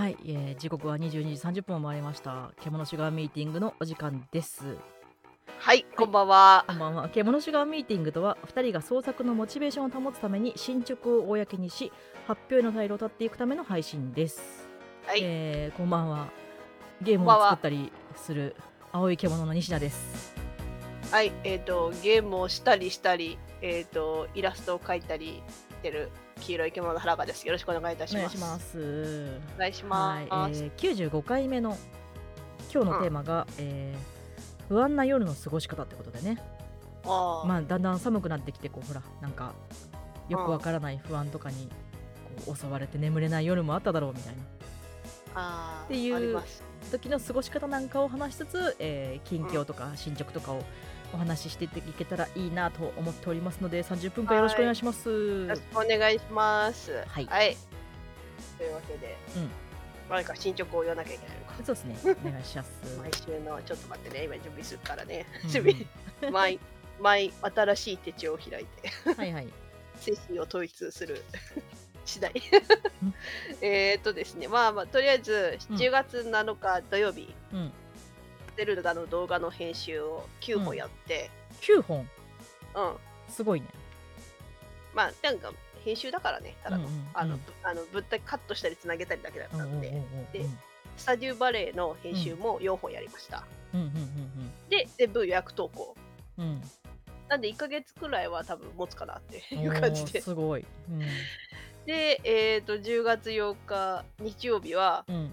はい、えー時刻は22時30分を回りました。獣シュガーミーティングのお時間です。はい、こんばんは。こ。んばんは。獣シュガーミーティングとは2人が創作のモチベーションを保つために進捗を公にし発表への退路を立っていくための配信です、はい、えーこんばんは。ゲームを作ったりする青い獣の西田です。はい、えっ、と、ゲームをしたりしたり、えっ、と、イラストを描いたりしてる黄色い獣の原川です。よろしくお願いいたします。お願いしますお願いします。はい、えー、95回目の今日のテーマが、えー不安な夜の過ごし方ってことでねあーまあだんだん寒くなってきてこうほらなんかよくわからない不安とかにこう襲われて眠れない夜もあっただろうみたいなあーっていう。時の過ごし方なんかを話しつつ、えー近況とか進捗とかをお話ししていけたらいいなと思っておりますので30分間よろしくお願いします。よろしくお願いします。はいというわけで、うん何か進捗を言わなきゃいけないのか。そうですね お願いします。毎週の、ちょっと待ってね、今準備するからね。うん準備、毎、毎新しい手帳を開いて。はいはい。精神を統一する 次第うん。えーっとですね、まあまあ、とりあえずうん10月7日土曜日、うんゼルダの動画の編集を9本やって、9本？うん、すごいね。まあ、なんか編集だからね、ただの、うんうんあの、うんぶあのぶったカットしたりつなげたりだけだったので、うんうんうんうんでスタデューバレーの編集も4本やりました。うんうんで、全部予約投稿。うんうんなんで1ヶ月くらいは多分持つかなってうん。いう感じで。すごい。で、えーっと、10月8日日曜日は、うんうん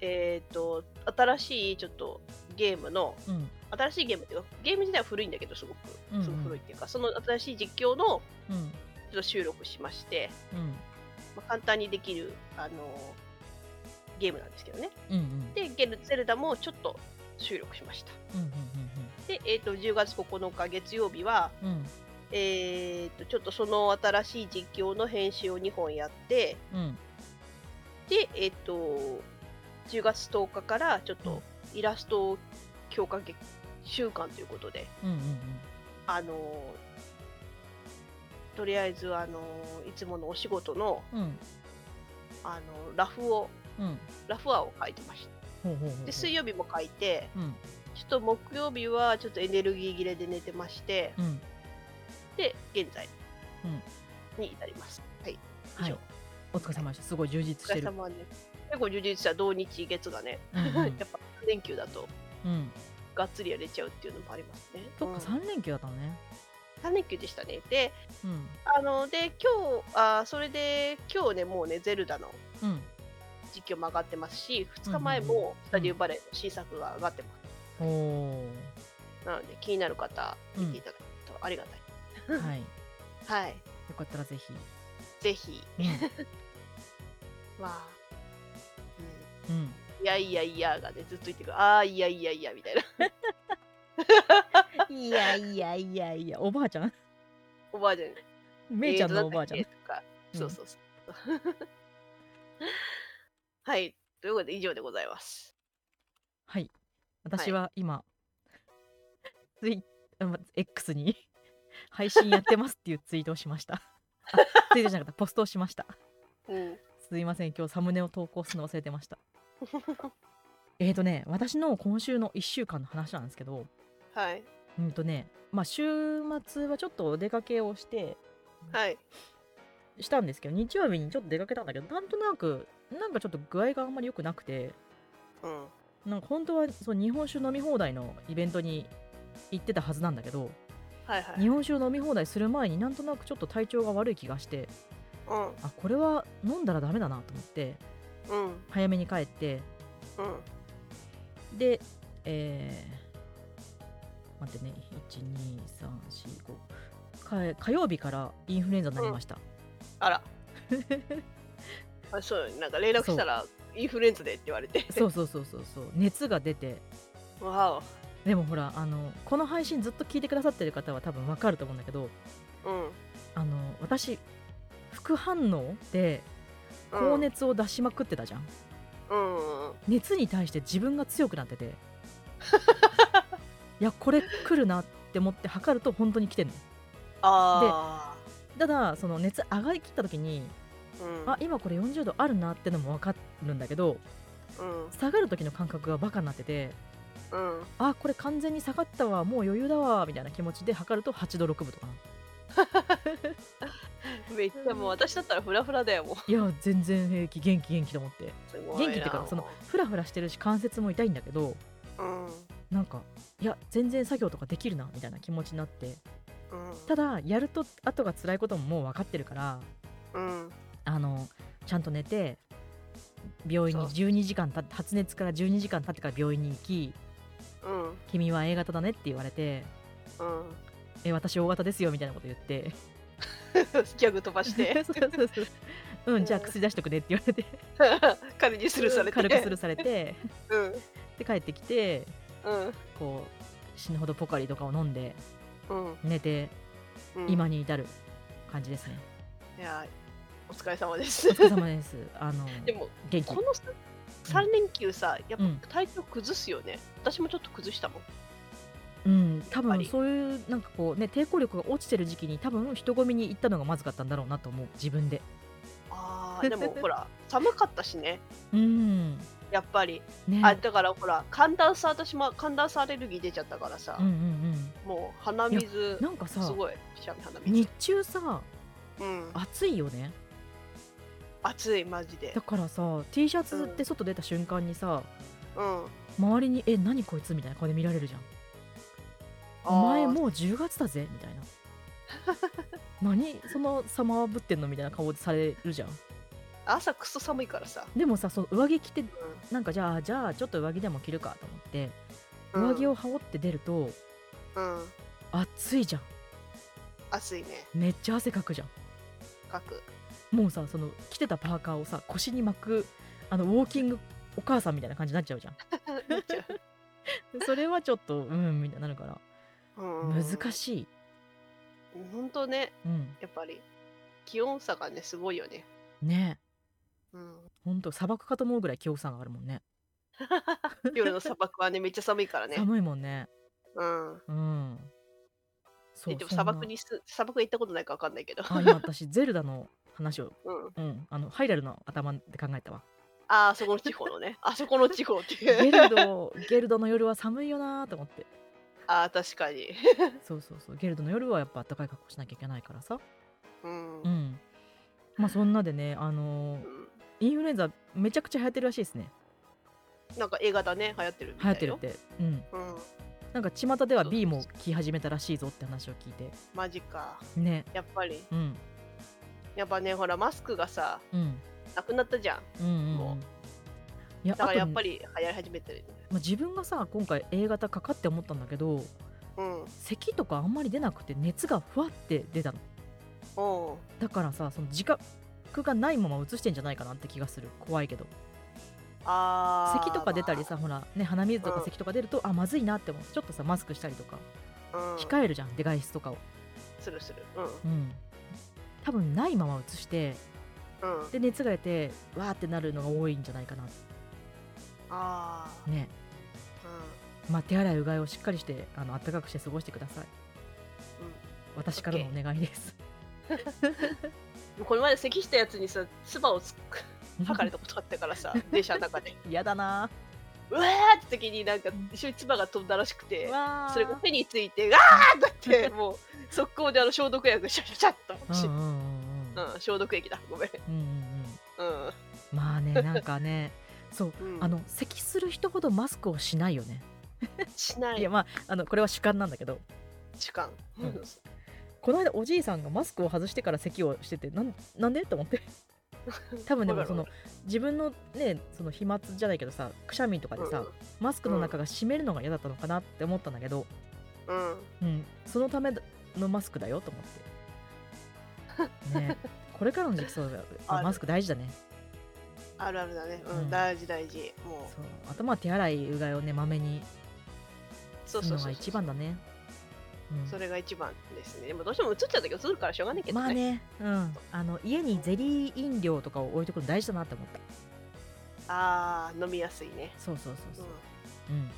えっ、と、新しいちょっとゲームの、うん。新しいゲームっていうか、ゲーム自体は古いんだけど、すごく、うんうん。すごく古いっていうか、その新しい実況のうん。ちょっと収録しまして、うん。まあ、簡単にできる、あのゲームなんですけどね。うんうん。で、ゲルゼルダもちょっと収録しました。うんうんで、えっ、と、10月9日月曜日は、うん。うんえっ、と、ちょっとその新しい実況の編集を2本やって、うん。で、えっ、と、10月10日からちょっとイラスト強化月週間ということで、うんうんあのとりあえずあのいつものお仕事のうん。うんあのラフをうん。ラフアを書いてました。ほうほうほうで水曜日も書いてうん。ちょっと木曜日はちょっとエネルギー切れで寝てましてうん。で現在うん。に至ります、はい。以上。はい。お疲れ様でした。すごい充実おしてる。疲れ様です結構充実した土日月がね、うんうん。やっぱ3連休だとうん。がっつりやれちゃうっていうのもありますね。そっかうん。三連休だったのね。3連休でしたね。でうん。あので今日あそれで今日ねもうねゼルダのうん。実況も上がってますし2日前うんうんうん。もスタディオバレーの新作が上がってます、おおなので気になる方見ていただけるとありがたい、はい。よ はい。かったらぜひ。ぜひ。うん。まあ、うん。うん、いやいやいやがねずっと言ってくる。ああいやいやいやみたいな。いやいやいやいや。おばあちゃん。おばあちゃんめいちゃんのおばあちゃん。えーとか。そうそうそう。はい。ということで以上でございます。はい。私は今ツイあま X に配信やってますっていうツイートをしました。あツイートじゃなかった。ポストをしました。うん。すいません。今日サムネを投稿するの忘れてました えーとね私の今週の1週間の話なんですけどはい。うんとねまあ週末はちょっとお出かけをしてはい。したんですけど日曜日にちょっと出かけたんだけどなんとなくなんかちょっと具合があんまり良くなくてうん。なんか本当はそう日本酒飲み放題のイベントに行ってたはずなんだけどはいはい。日本酒を飲み放題する前になんとなくちょっと体調が悪い気がしてうん。あこれは飲んだらダメだなと思ってうん早めに帰って。うん。でえー、待ってね。12345火曜日からインフルエンザになりました、あら。あそうなんか連絡したらインフルエンザでって言われて。そうそうそうそうそう。熱が出て。わお。でもほらあのこの配信ずっと聞いてくださってる方は多分わかると思うんだけどうん。あの私副反応で高熱を出しまくってたじゃん、うん。うん熱に対して自分が強くなってて。いやこれ来るなって思って測ると本当に来てんのあただその熱上がりきった時にうん。あ今これ40度あるなってのも分かるんだけどうん。下がる時の感覚がバカになっててうん。あこれ完全に下がったわもう余裕だわみたいな気持ちで測ると8度6分とかな めっちゃもう私だったらフラフラだよもう。いや全然平気。元気元気と思って。すごいな。元気っていうかそのフラフラしてるし関節も痛いんだけどうん。うんなんかいや全然作業とかできるなみたいな気持ちになって。ただやると後が辛いことももう分かってるからうん。あのちゃんと寝て病院にそう。12時間たって発熱から12時間経ってから病院に行きうん「君は A 型だね」って言われてうん「え私 O 型ですよ」みたいなこと言って ギャグ飛ばして。そうそうそうう。んじゃあ薬出しとくねって言われて。軽にスルーされて。軽くスルーされて。うん。で帰ってきてうん。こう死ぬほどポカリとかを飲んでうん。寝てうん。今に至る感じですね、いやお疲れ様です。お疲れ様です。あのでも元気。このさ3連休さやっうん。ぱ体調崩すよね、私もちょっと崩したもんうん多分そういうなんかこうね抵抗力が落ちてる時期に多分人混みに行ったのがまずかったんだろうなと思う自分で。あー でもほら寒かったしね。うん。やっぱり、ね。あだからほら寒暖差私も寒暖差アレルギー出ちゃったからさ、うんうんもう鼻水うんなんかさすごい日中さうん。暑いよね。暑いマジで。だからさ T シャツって外出た瞬間にさ、うん。周りに「え何こいつ?」みたいな顔で見られるじゃんお前もう10月だぜみたいな 何？その様ぶってんの？みたいな顔でされるじゃん。朝くそ寒いからさ、でもさその上着着てうなんかじゃあじゃあちょっと上着でも着るかと思ってん。上着を羽織って出るとうん。暑いじゃん。暑いね。めっちゃ汗かくじゃん。かく。もうさその着てたパーカーをさ腰に巻くあのウォーキングお母さんみたいな感じになっちゃうじゃん。それはちょっとうんみたいになるから。うん難しい。ほんとね。うん。やっぱり気温差がねすごいよね。ね。うん。ほんと砂漠かと思うぐらい気温差があるもんね。夜の砂漠はねめっちゃ寒いからね。寒いもんね。うん。うん。そうえでも砂漠にす砂漠行ったことないかわかんないけど。あ今私ゼルダの話を、うん。うん、あのハイラルの頭で考えたわ。ああそこの地方のね。あそこの地方ってゲいう。ルドゲルドの夜は寒いよなーと思ってああ確かに。そうそうそう。ゲルドの夜はやっぱ暖かい格好しなきゃいけないからさ。うん。うん。まあそんなでねあのーうん。インフルエンザめちゃくちゃ流行ってるらしいですね。なんか映画だね。流行ってるみ流行ってるって。うん。うん。なんか巷では B も来始めたらしいぞって話を聞いて。マジか。ね。やっぱり。うん。やっぱねほらマスクがさうん。なくなったじゃん。うんうんもう。んいやだからやっぱり、り流行り始めてるまあ、自分がさ今回 A 型かかって思ったんだけどうん。咳とかあんまり出なくて熱がふわって出たの。だからさその自覚がないまま移してんじゃないかなって気がする。怖いけど。あー。咳とか出たりさ、ほらね鼻水とかうん咳とか出ると、あまずいなって思う。ちょっとさマスクしたりとか。うん。控えるじゃん、で外出とかを。するする。うん。うん。多分ないまま移してうん。で熱が出てわーってなるのが多いんじゃないかな。ああね。うまあ手洗いうがいをしっかりしてあの暖かくして過ごしてください。ん。私からのお願いです。うんこの前咳したやつにさ唾をつく吐かれたことあったからさ 電車の中で。嫌だな。うわーって時になんか一緒に唾が飛んだらしくてそれが手についてガーッってなってもう速攻であの消毒薬シャシャシャッと。し、うんうんうんうん。うん、消毒液だ。ごめん。うんうんうん。うん。まあねなんかねそう、うん。あの咳する人ほどマスクをしないよねしない。いやまああのこれは主観なんだけど。時間、うん。この間おじいさんがマスクを外してから咳をしててなんなんで？と思って。多分でもその自分のねその飛沫じゃないけどさくしゃみとかでさ、マスクの中が湿るのが嫌だったのかなって思ったんだけど、うん、うん。うん、そのためのマスクだよと思って。ね。これからの時期そうだマスク大事だね。あるあるだね、うん。うん。大事大事。もそう。あとまあ手洗いうがいをねまめにうそうそうそう一番だね。うん。それが一番ですね。でもどうしても映っちゃったけど映るからしょうがないけどね,、まあね、うん、あの家にゼリー飲料とかを置いとくの大事だなって思った。あー飲みやすいね、そうそうそううそう、うん。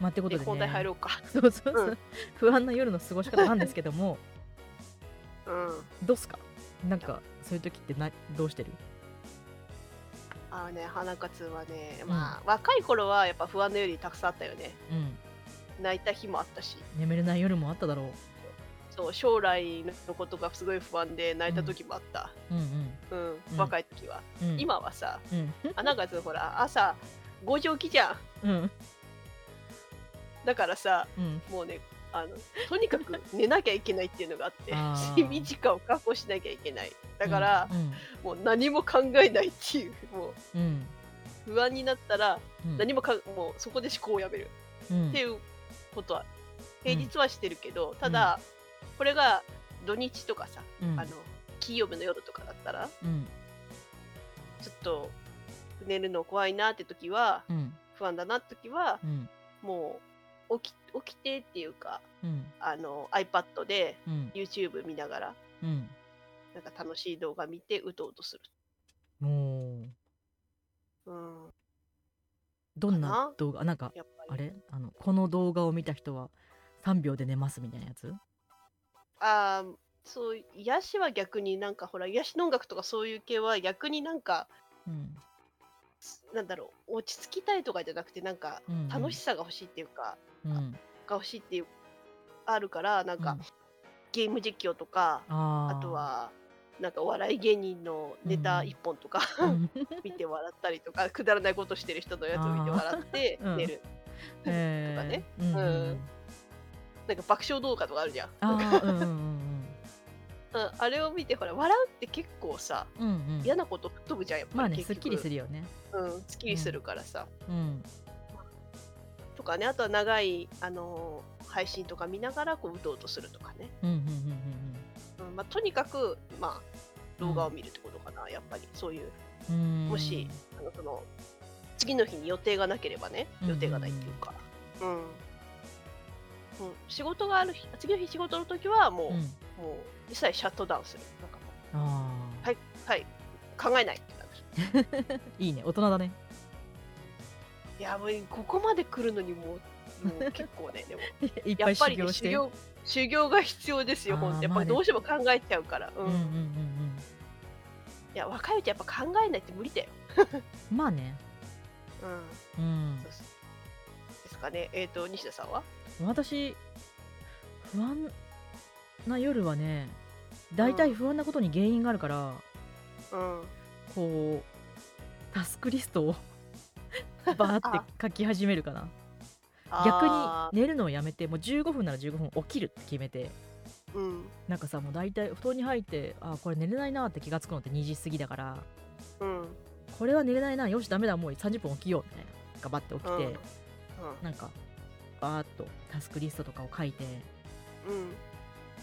まあってことん、でで本題入ねろうか。そうそうそう、うん。不安な夜の過ごし方なんですけども。うん。どうっすか？なんかそういう時ってなどうしてる？あーね花活はねまあ、若い頃はやっぱ不安のよりたくさんあったよね。うん泣いた日もあったし。眠れない夜もあっただろそう将来のことがすごい不安で泣いた時もあった、ううんうん。うん。若い時は、うん。うん今はさうん。花活ほら朝5時起きじゃん。うん。だからさうん。もうねあのとにかく寝なきゃいけないっていうのがあって睡眠時間を確保しなきゃいけない。だから、うん。もう何も考えないっていうもうん。う不安になったらうん。何もかもうそこで思考をやめる。うん。っていうことは平日はしてるけど、ただ、これが土日とかさ、うん。あの金曜日の夜とかだったらうん。ちょっと寝るの怖いなって時はうん。不安だなって時はうん。もう起き起きてっていうかうん。あの iPad でうん。YouTube 見ながらうん。なんか楽しい動画見てうとうとする。うん、どんな動画？なんかあれ？あのこの動画を見た人は3秒で寝ますみたいなやつ？あーそう癒しは逆になんかほら癒しの音楽とかそういう系は逆になんかうん。なんだろう落ち着きたいとかじゃなくてなんかうんうん。楽しさが欲しいっていうか、うん。が欲しいっていうあるからなんか、うん。ゲーム実況とかあとはなんかお笑い芸人のネタうん。一本とか、うん。見て笑ったりとかくだらないことしてる人のやつを見て笑って うん。寝る、とかね。うんうんううん。なんか爆笑動画とかあるじゃん。うんうんうん うん。あれを見てほら笑うって結構さうんうん。うん嫌なこと吹っ飛ぶじゃんやっぱり、まあねすっきりするよね。うん、すっきりするからさ、うん。とかねあとは長い、あのー配信とか見ながらこううとうとするとかね、うんうんうんうんまあ、とにかく、まあ、動画を見るってことかな、やっぱり。そういう。もしあのその次の日に予定がなければね予定がないっていうか、うん。うん。仕事がある日次の日仕事の時はもう,、うん。もう一切シャットダウンする。なんかもはいはい。考えないってなるーいいね。大人だね。いやもうここまで来るのにもう結構ねでも。いっぱいやっぱり、ね、修行して修行修行が必要ですよ、本当やっぱりどうしても考えちゃうから、うん。うんうんうんいや若いうちはやっぱ考えないって無理だよ。う んまあね。うん、うん。ですかね。えっ、と、西田さんは？私不安な夜はね大体不安なことに原因があるから、うん。こうタスクリストを バーって書き始めるかな逆にあ寝るのをやめてもう15分なら15分起きるって決めてーうん。なんかさもう大体布団に入ってあこれ寝れないなって気がつくのって2時過ぎだからうん。これは寝れないなよしダメだもう30分起きようみたいな頑張って起きて、うん。なんかバーっとタスクリストとかを書いてうん。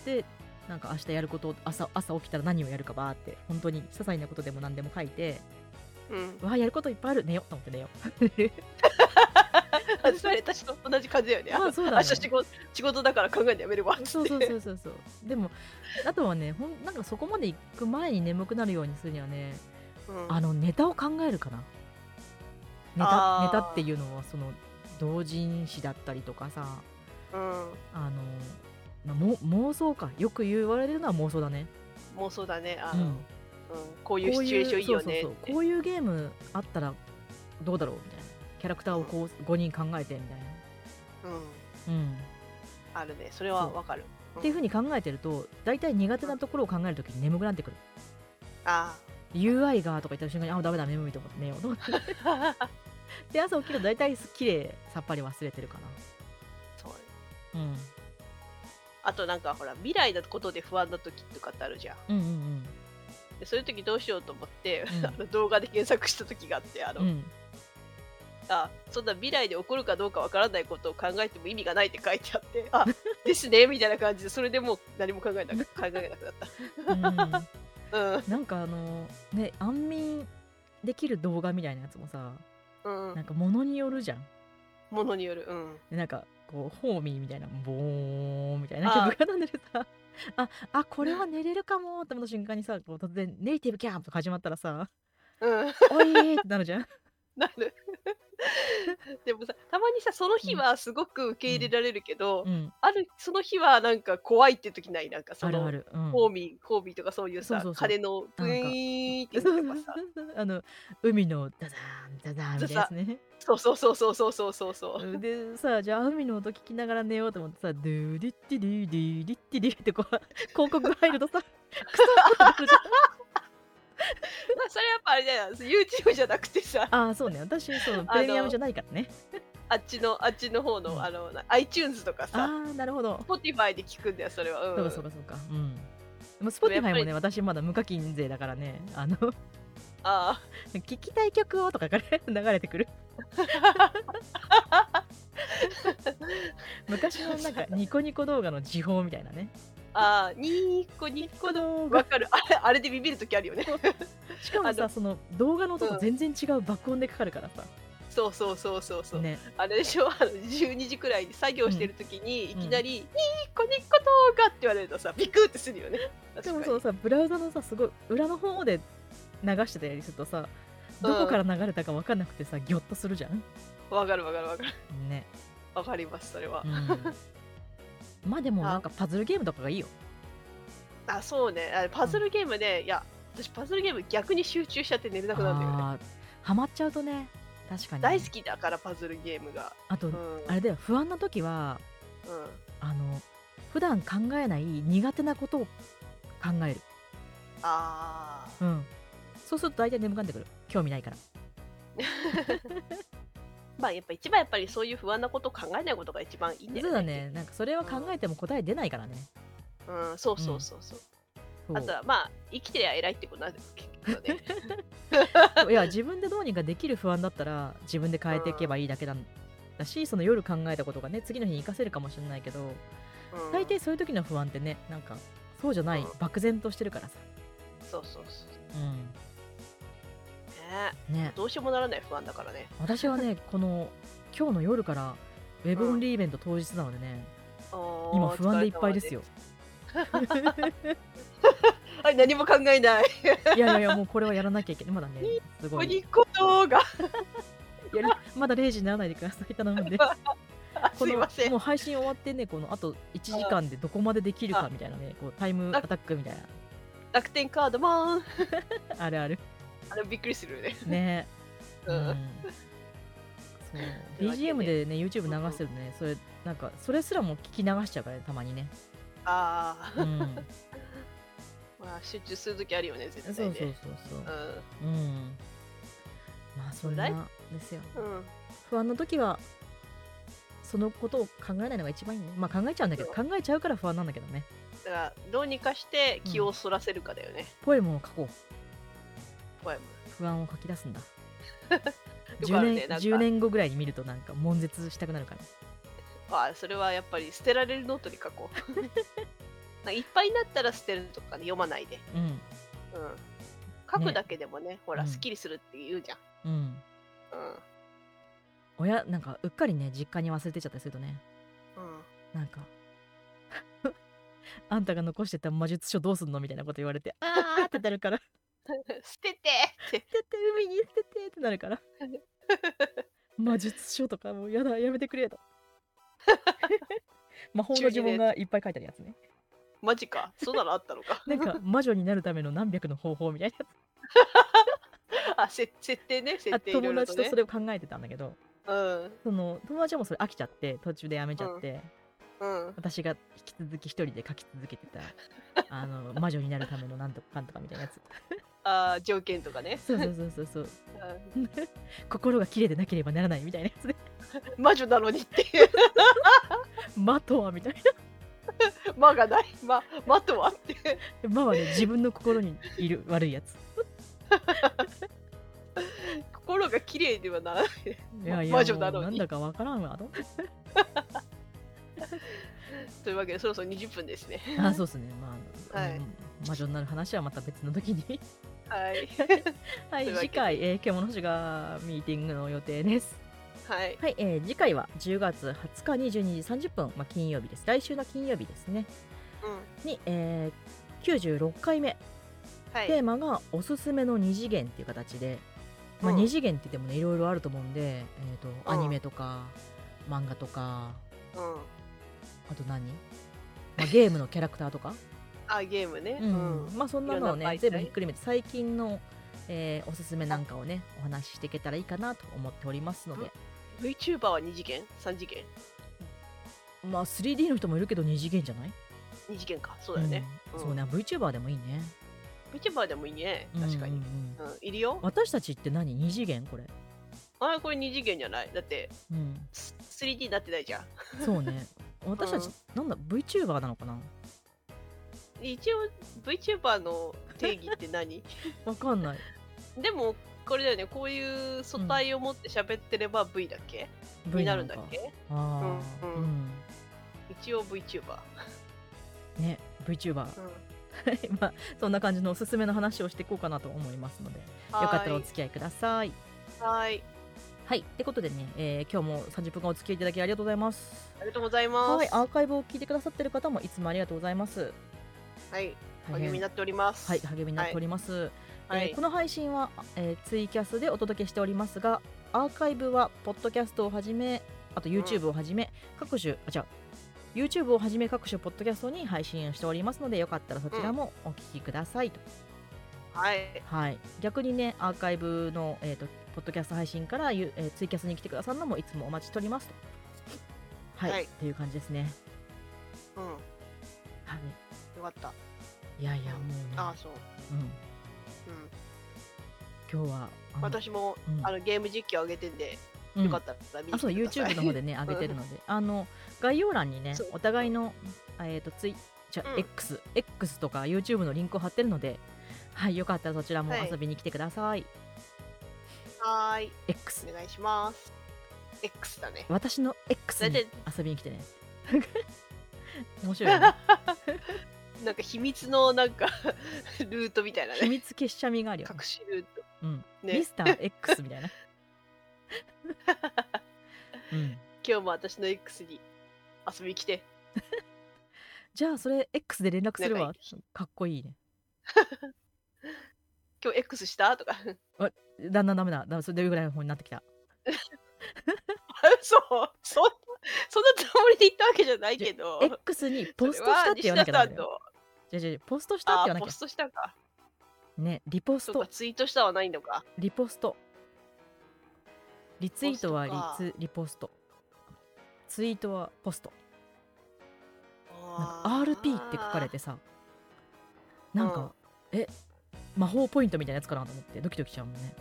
でなんか明日やることを朝朝起きたら何をやるかバーって本当に些細なことでも何でも書いてうん。わあやることいっぱいある寝ようと思って寝よ あそれ私と同じ感じだよね。まあそうだね。明日仕事仕事だから考えるのやめるわっうつそうって。そうそうそうそう。でもあとはねほんなんかそこまで行く前に眠くなるようにするにはねうん。あのネタを考えるかな。ネあー。タネタっていうのはその同人誌だったりとかさうん。あの、まあ、も妄想か。よく言われるのは妄想だね。もうそうだね。あの、うん。うん、こういうシチュエーションいいよねって。そうそうそう。こういうゲームあったらどうだろうみたいなキャラクターをこう5人考えてみたいうん。なうん。あるね。それはわかる。っていうふうに考えてると大体苦手なところを考えるときに眠くなってくる。あ UI がとか言った瞬間にあダメだ眠いと思って。寝ようと思ってあ。で朝起きると大体綺麗さっぱり忘れてるかそうなうん。あとなんかほら未来のことで不安な時とかってあるじゃん。うんうんでそういう時どうしようと思って、うん。あの動画で検索した時があってあの、うんうんあそんな未来で起こるかどうかわからないことを考えても意味がないって書いてあってあ ですねみたいな感じでそれでもう何も考えなく考えなくなっうんた。うん。なんかあのね安眠できる動画みたいなやつもさうんなんかものによるじゃん。ものによる。うん。でなんかこうホーミーみたいなボーンみたいな曲がなんでるさああこれは 寝れるかもって思った瞬間にさこう突然ネイティブキャンプ始まったらさうん。おいーってなるじゃん。なる。でもさたまにさその日はすごく受け入れられるけど、うん。あるその日はなんか怖いって時ない？なんかそのあるある、うん、ホーミーホーミーとかそういうさ鐘のブイーンってかさ あの海のダダーンダダーンみたいなやつね。そうそうそうそうそうそうそうそう。でさじゃあ海の音聞きながら寝ようと思ってさドゥリッティリリリッティリってこう広告入るとさ クソってなるじゃん まあそれやっぱあれだよ YouTube じゃなくてさ。ああそうね。私そうプレミアムじゃないからね。あっちのあっちの方の、うん。あのな iTunes とかあさ。あなるほど。Spotify で聞くんだよそれは、うん、そうかそうか。そうかうんでも Spotify もね私まだ無課金税だからね。あのあ聞きたい曲をとかから流れてくる。昔のなんかニコニコ動画の時報みたいなねああーニーコニコのわかる。あれあれでビビる時あるよね。しかもあのさその動画の音とうん。全然違う爆音でかかるからさ、そうそうそうそうそう、ね。あれでしょ？あの12時くらいに作業してる時に、いきなり「ニーコニコ動画」って言われるとさビクってするよね。でもそうさブラウザのさすごい裏の方で流してたりするとさどこから流れたか分かんなくてさギョッとするじゃん。わかるわかるわかる。ね、わかりますそれは、うん、まあでもあ。なんかパズルゲームとかがいいよ。あそうね。あれパズルゲームで、いや私パズルゲーム逆に集中しちゃって寝れなくなるんだよね。あーハマっちゃうとね。確かにね、大好きだからパズルゲームが。あと、うん。あれだよ不安な時はうん。あの普段考えない苦手なことを考える。ああうん。そうすると大体眠かんでくる。興味ないから まあやっぱ一番やっぱりそういう不安なことを考えないことが一番いいんだよね。そうだね。なんかそれは考えても答え出ないからね。うん。そうそうそうそう、そう。あとはまあ生きてりゃ偉いってことなんですけどね。いや自分でどうにかできる不安だったら自分で変えていけばいいだけなんだしその夜考えたことがね次の日に活かせるかもしれないけどうん。大抵そういう時の不安ってねなんかそうじゃないうん。漠然としてるからさ。そうそうそう。うねんね。どうしようもならない不安だからね。私はね この今日の夜からウェブオンリーイベント当日なのでね、おー今不安でいっぱいですよ。はい 何も考えない。いやいやいやもうこれはやらなきゃいけない。まだねすごい。ニコ動画。やりまだ0時にならないでください頼むんで。あこのすいません。もう配信終わってねこのあと1時間でどこまでできるかみたいなねこうタイムアタックみたいな。楽天カードマンあるあるあれびっくりするよね。ね。う うん。んそう BGM でね YouTube 流してるとね。それなんかそれすらも聞き流しちゃうからねたまにね。ああ、うん。まあ集中するときあるよね絶対そうそうねそうそう。うん。まあそんなですよ。不安の時はそのことを考えないのが一番いいね。まあ考えちゃうんだけど考えちゃうから不安なんだけどね。だからどうにかして気をそらせるかだよね、ポエムを書こうポエム不安を書き出すんだ。よく10年ねなんか。10年後ぐらいに見るとなんか悶絶したくなるから。あそれはやっぱり捨てられるノートに書こう。いっぱいになったら捨てるとかね読まないで、うん。うん、書くだけでもねほらうん。すっきりするって言うじゃん、うん。うん。親なんかうっかりね実家に忘れてっちゃったりするとね。うん、なんか あんたが残してた魔術書どうすんのみたいなこと言われてあーってなるから 捨ててって。捨てて海に捨ててってなるから。魔術書とかもうやだやめてくれと。魔法の呪文がいっぱい書いてあるやつね。マジか。そんなのあったのか。なんか魔女になるための何百の方法みたいなやあせ設定ね設定いろい友ろとね。達とそれを考えてたんだけど。うん。その友達はもうそれ飽きちゃって途中でやめちゃって、うん。私が引き続き一人で書き続けてた あの魔女になるためのなんとかかんとかみたいなやつ。あー条件とかね、そうそうそうそうそう。うん。心が綺麗でなければならないみたいなやつで。魔女なのにって魔とはみたい魔がない。魔魔とはって。な魔はね自分の心にいる悪いやつ。心が綺麗ではならない。いやいや魔女なのに。なんだかわからんわと というわけでそろそろ20分ですね。あそうっすね。まあ、はい。うん魔女になる話はまた別の時に。はい。はい次回、えー、獣の市がミーティングの予定です。はい。はい、えー次回は10月20日22時30分、まあ、金曜日です。来週の金曜日ですね。うん。に、えー96回目。はい。テーマがおすすめの二次元っていう形で。まあ、うん。2次元って言ってもねいろいろあると思うんで、えー、とうん。アニメとか漫画とか。うんあと何、まあ、ゲームのキャラクターとか、あゲームね。うん。まあそんなのをね全部ひっくるめて最近の、えーおすすめなんかをねお話ししていけたらいいかなと思っておりますので、VTuber は2次元 ?3 次元？まあ 3D の人もいるけど2次元じゃない ?2 次元か。そうだよね、うん。そうね。VTuber でもいいね。VTuber でもいいね。確かに、ううん。んうんうん。いるよ。私たちって何？2次元これ。あれこれ2次元じゃない？だってうん。ス 3D になってないじゃん。そうね 私たち、なんだ VTuber なのかな？一応 VTuber の定義って何？わかんない。でもこれだよね。こういう素体を持って喋ってれば V だっけ、V になるんだっけ？ああうんうん。うん。一応 VTuber、ね VTuber まあそんな感じのおすすめの話をしていこうかなと思いますのでよかったらお付き合いください。はいはいってことでね、えー今日も30分間お付き合いいただきありがとうございます。ありがとうございます。はいアーカイブを聞いてくださってる方もいつもありがとうございます。はい励みになっております。はい励みになっております、はい。えーこの配信は、えーツイキャスでお届けしておりますがアーカイブはポッドキャストをはじめあと YouTube をはじめ、各種あじゃあ YouTube をはじめ各種ポッドキャストに配信しておりますのでよかったらそちらもお聞きくださいと、はい。はい。逆にねアーカイブの、えー、とポッドキャスト配信から、ゆえーツイキャスに来てくださるのもいつもお待ちしておりますと。はい、はい。っていう感じですね。うん。よはい。かった。いやいやもうね。あそう。うん、うん。今日は私も、うん。あのゲーム実況上げてんで、うん。よかったら見にあそう YouTube の方でね 上げてるので。あの概要欄にねお互いのえっ、とツイじゃ、うん。X X とか YouTube のリンクを貼ってるのではいよかったらそちらもはい。遊びに来てください、はーい。X お願いします。X だね。私の X に大体。遊びに来てね。面白いよね。なんか秘密のなんか ルートみたいな秘ね密結社味があるよね。隠しルート。うん、ね。ミスター X みたいな。うん。今日も私の X に遊びに来て。じゃあそれ X で連絡するわ。仲い。かっこいいね 今日 X した？とか。だんだんダメだ。だんだんそれぐらいの方になってきた。嘘そんなそんなつもりで言ったわけじゃないけど。X にポストしたって言わなきゃダメだじゃあじゃあポストしたって言わなきゃ。ポストしたか。ねリポスト。ツイートしたはないのか。リポスト。リツイートはリツリポスト。ツイートはポスト。なんかあー。RP って書かれてさ。なんか、え魔法ポイントみたいなやつかなと思ってドキドキしちゃうもんね。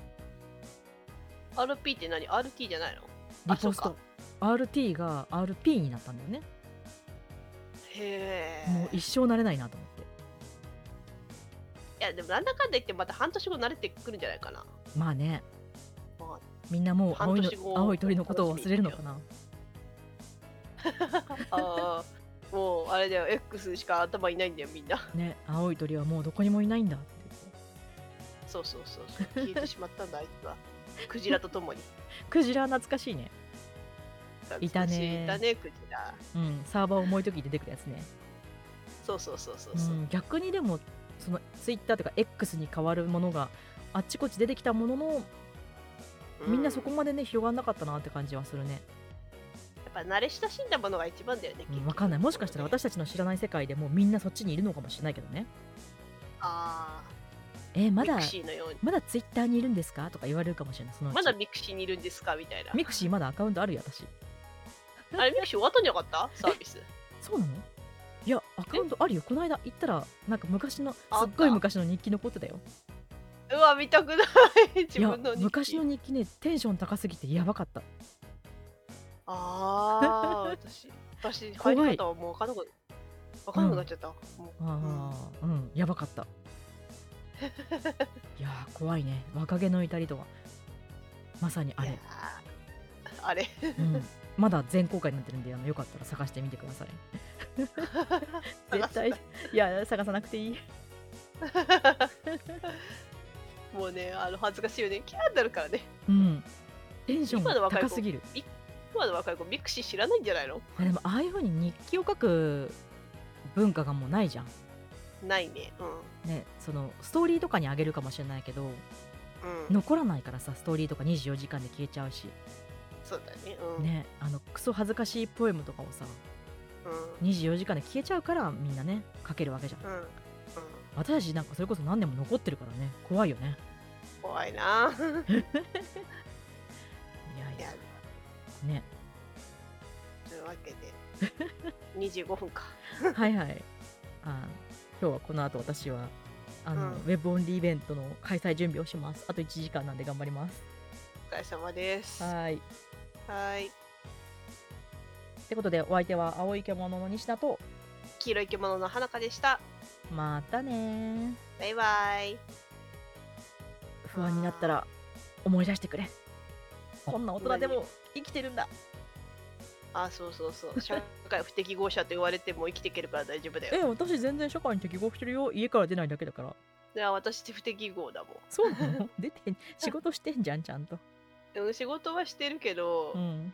RP って何 ?RT じゃないの？リあポスト。RT が RP になったんだよね。へえもう一生慣れないなと思って。いやでもなんだかんだ言ってまた半年後慣れてくるんじゃないかな。まあね。まあみんなもう青いの青い鳥のことを忘れるのかな。あー。もうあれだよ。X しか頭いないんだよみんな。ね青い鳥はもうどこにもいないんだってそうそうそうそう消えてしまったんだあいつは。クジラとともに。クジラ懐かしいね。い。たね。いたねクジラ。うんサーバー重い時に出てくるやつね。そうそうそうそううそう、ん、逆にでもそのツイッターとか X に変わるものがあっちこっち出てきたもののみんなそこうまでね広がんなかったなって感じはするね、やっぱ慣れ親しんだものが一番だよね、うん、分かんない。もしかしたらね私たちの知らない世界でもうみんなそっちにいるのかもしれないけどね。あえーまだあミクシーのように。まだツイッターにいるんですか？とか言われるかもしれない。そのまだミクシーにいるんですか？みたいな。ミクシーまだアカウントあるよ私。あれミクシー終わったんじゃなかった？サービス。そうなの？いやアカウントあるよ。この間行ったらなんか昔のすあっごい昔の日記残ってたよ。うわ見たくない。自分の昔の日記ねテンション高すぎてやばかった。ああ私私入り方はもう分かんなく分かんなくなっちゃった、もう。ああうん、やばかったいやー怖いね。若気の至りとは。まさにあれ、ーあれ。うん、まだ全公開になってるんであのよかったら探してみてください。絶対。いや探さなくていい。もうねあの恥ずかしいよね。キャーになるからね。うん。テンションが高すぎる。今の若い子ミクシー知らないんじゃないの？でもああいう風に日記を書く文化がもうないじゃんないねうんねそのストーリーとかにあげるかもしれないけどうん。残らないからさストーリーとか24時間で消えちゃうしそうだね。うん。ねあのクソ恥ずかしいポエムとかをさ24時間で消えちゃうからみんなね書けるわけじゃんうん。うん。うん。私なんかそれこそ何年も残ってるからね怖いよね怖いな。い やいや、ねというわけで、25分か。はいはいあ今日はこの後私はあの、うんウェブオンリーイベントの開催準備をしますあと1時間なんで頑張りますお疲れ様です。ははいーい。ってことでお相手は青い獣の西田と黄色い獣の花香でした。またねーバイバイ。不安になったら思い出してくれこんな大人でも生きてるんだあ、そうそうそう。社会不適合者と言われても生きていけるから大丈夫だえよ。私全然社会に適合してるよ家から出ないだけだからいや、私不適合だもん。そうなの？出てん仕事してんじゃん ちゃんと仕事はしてるけど、うん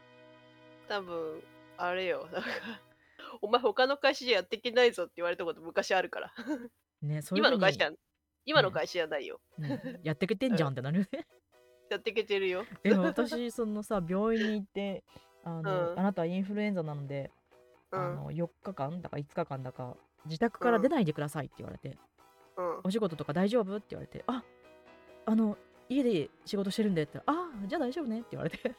多分、あれよ。なんか、お前他の会社じゃやっていけないぞって言われたこと昔あるから。ねそう今の会社、今の会社じゃないよ。ね やってけてんじゃんってなるよねやっていけてるよ。でも私そのさ病院に行ってあの、うん。あなたはインフルエンザなので、うん。あの4日間だか5日間だか自宅から出ないでくださいって言われて、うん。お仕事とか大丈夫？って言われてああの家で仕事してるんでって言ったらあじゃあ大丈夫ねって言われて。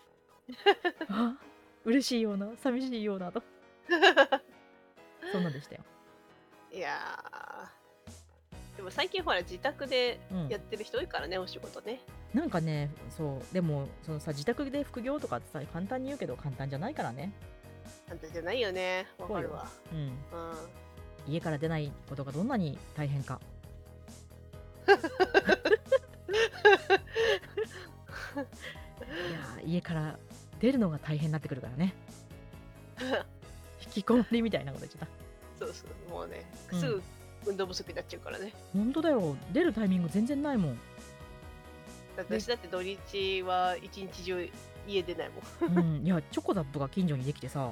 あ嬉しいような寂しいようなと。そんなんでしたよ。いやーでも最近ほら自宅でうんやってる人多いからね、お仕事ね。なんかねそうでもそのさ自宅で副業とかってさ簡単に言うけど簡単じゃないからねあんたじゃないよね。わかるわ。うんうん。家から出ないことがどんなに大変か いやー家から出るのが大変になってくるからね 引きこもりみたいなこと言っちゃっそうそう。もうね、うんすぐ運動不足になっちゃうからね。た本当だよ出るタイミング全然ないもん、私だって土日は一日中家出ないもん。うん、いやチョコザップが近所にできてさ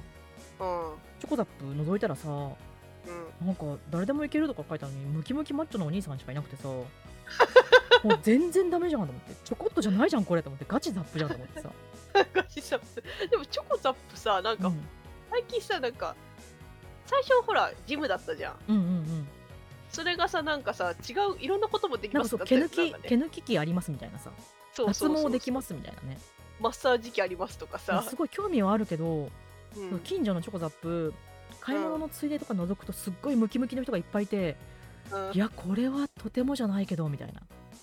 うん。チョコザップ覗いたらさうん。なんか誰でもいけるとか書いたのにムキムキマッチョのお兄さんしかいなくてさ もう全然ダメじゃんと思ってちょこっとじゃないじゃんこれと思ってガチザップじゃんと思ってさ、ガチザップでもチョコザップさ、なんかうん、最近さ、なんか、最初ほら、ジムだったじゃん。うんうんうんそれがさ、なんかさ、違う、いろんなこともできなんますかそう毛抜き、なんかね。毛抜き器ありますみたいなさ。そうそうそう脱毛できますみたいなね。マッサージ機ありますとかさ。すごい興味はあるけど、うん。近所のチョコザップ買い物のついでとか覗くとすっごいムキムキの人がいっぱいいて、うん。いやこれはとてもじゃないけどみたいな、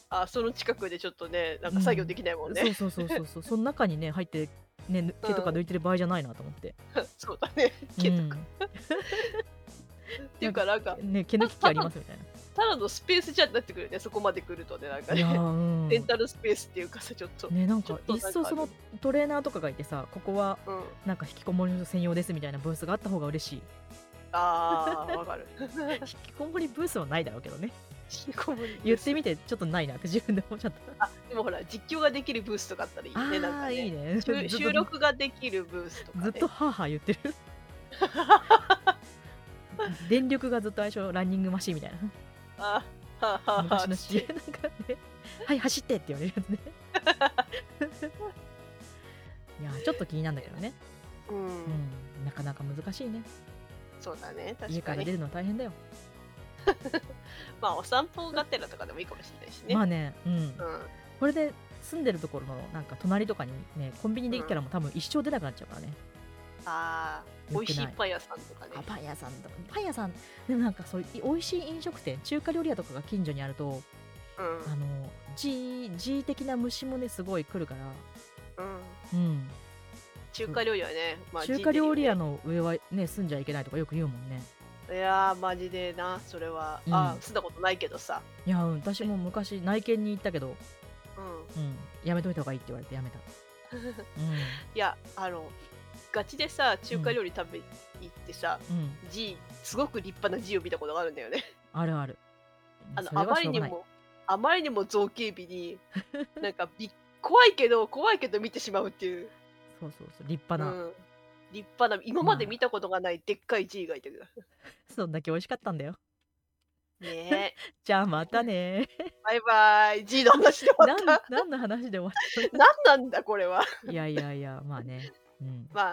あ、その近くでちょっとね、なんか作業できないもんね。そうそうそうそうそう。その中にね入ってねぬ毛とか抜いてる場合じゃないなと思って、そうだね。毛とか。うんっていうか、なんか、ね毛抜き器ありますみたいただのスペースじゃんなってくるよね、そこまで来るとね、なんかね。ーうんレンタルスペースっていうかさ、ちょっと。ねなんかいっそそのトレーナーとかがいてさここはうん。なんか引きこもりの人専用ですみたいなブースがあった方が嬉しいあー、わかる。引きこもりブースはないだろうけどね引きこもりブース言ってみてちょっとないなって自分で思っちゃったあ、でもほら、実況ができるブースとかあったらいいよね、なんかあーいいね。収録ができるブースとかね。ずっとハーハー言ってる 電力がずっと相性ランニングマシンみたいなあ、はあはあはあ昔の CM なんかねはい走ってって言われるやつね いやちょっと気になるんだけどね、う。うんん、なかなか難しいねそうだね、確かに。家から出るの大変だよ、まあ、お散歩がてらとかでもいいかもしれないしね。まあねうんうん。これで住んでるところのなんか隣とかにねコンビニできたらもう多分一生出なくなっちゃうからね、ああ、美味しいパン屋さんとかねあ。パン屋さんとかパン屋さんでもなんかそういう美味しい飲食店中華料理屋とかが近所にあるとうん。あの G, G 的な虫もねすごい来るからうん。うん中華料理はね、まあ、中華料理屋の。の上はね住んじゃいけないとかよく言うもんねいやー、マジでな、それは。うんあー住んだことないけどさ。いやうん私も昔内見に行ったけど、うん。うん、やめといた方がいいって言われてやめた、いや、あの、ガチでさ、中華料理食べ行ってさ、うんうん、G、すごく立派な G を見たことがあるんだよね。あるある あの、あまりにも、あまりにも造形美に、なんかび、怖いけど、怖いけど見てしまうっていう。そうそうそう立派な、うん、立派な、今まで見たことがないでっかい G がいてる。そんだけ美味しかったんだよねじゃあまたね。バイバイ。G の話で終わった。何の話で終わった何なんだこれは。いやいやいや、まあね。うん。まあ